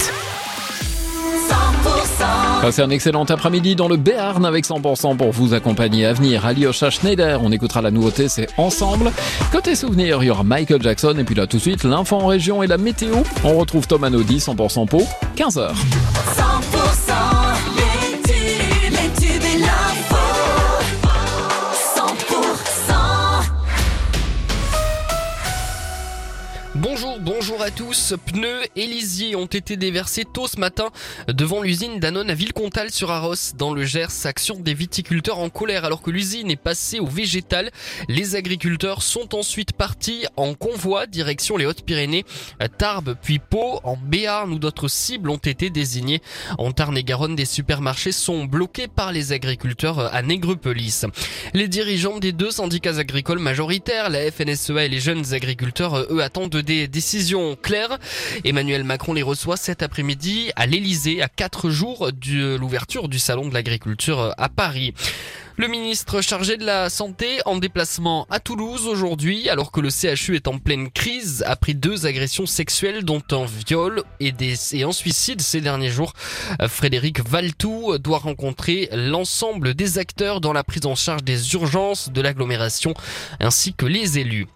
suite. Passez un excellent après-midi dans le Béarn avec 100% pour vous accompagner à venir. Alyosha Schneider, on écoutera la nouveauté, c'est Ensemble. Côté souvenir, il y aura Michael Jackson et puis là tout de suite, l'info en région et la météo. On retrouve Tom Anodi, 100% peau, 15h. 100% Bonjour, bonjour à tous. Pneus et lisiers ont été déversés tôt ce matin devant l'usine Danone à Villecontal sur Arros. Dans le Gers, action des viticulteurs en colère alors que l'usine est passée au végétal. Les agriculteurs sont ensuite partis en convoi direction les Hautes-Pyrénées, Tarbes puis Pau. En Béarn où d'autres cibles ont été désignées. En Tarn et Garonne, des supermarchés sont bloqués par les agriculteurs à Négrupelis. Les dirigeants des deux syndicats agricoles majoritaires, la FNSEA et les jeunes agriculteurs, eux, attendent des décisions claires. Emmanuel Macron les reçoit cet après-midi à l'Elysée, à quatre jours de l'ouverture du salon de l'agriculture à Paris. Le ministre chargé de la Santé en déplacement à Toulouse aujourd'hui, alors que le CHU est en pleine crise, a pris deux agressions sexuelles dont un viol et, des, et un suicide ces derniers jours. Frédéric Valtou doit rencontrer l'ensemble des acteurs dans la prise en charge des urgences de l'agglomération ainsi que les élus.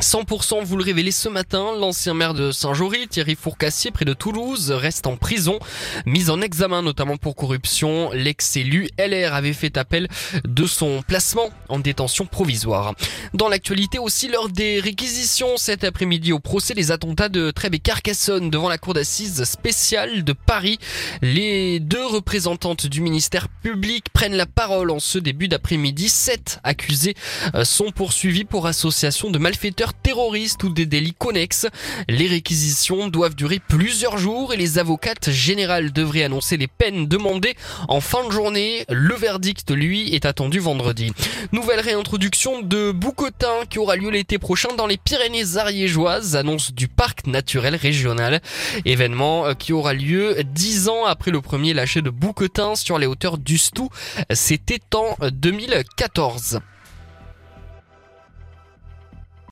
100% vous le révélez ce matin, l'ancien maire de Saint-Jory, Thierry Fourcassier, près de Toulouse, reste en prison, mis en examen notamment pour corruption. L'ex-élu LR avait fait appel de son placement en détention provisoire. Dans l'actualité aussi, lors des réquisitions cet après-midi au procès des attentats de Trèbes et Carcassonne devant la cour d'assises spéciale de Paris, les deux représentantes du ministère public prennent la parole en ce début d'après-midi. Sept accusés euh, sont poursuivis pour association de malfaiteurs terroristes ou des délits connexes. Les réquisitions doivent durer plusieurs jours et les avocates générales devraient annoncer les peines demandées en fin de journée. Le verdict, lui, est attendu vendredi. Nouvelle réintroduction de Boucotin qui aura lieu l'été prochain dans les Pyrénées ariégeoises, annonce du parc naturel régional. Événement euh, qui aura lieu dix ans après le premier lâcher de Boucotin sur les hauteurs du Stou. C'était en 2014.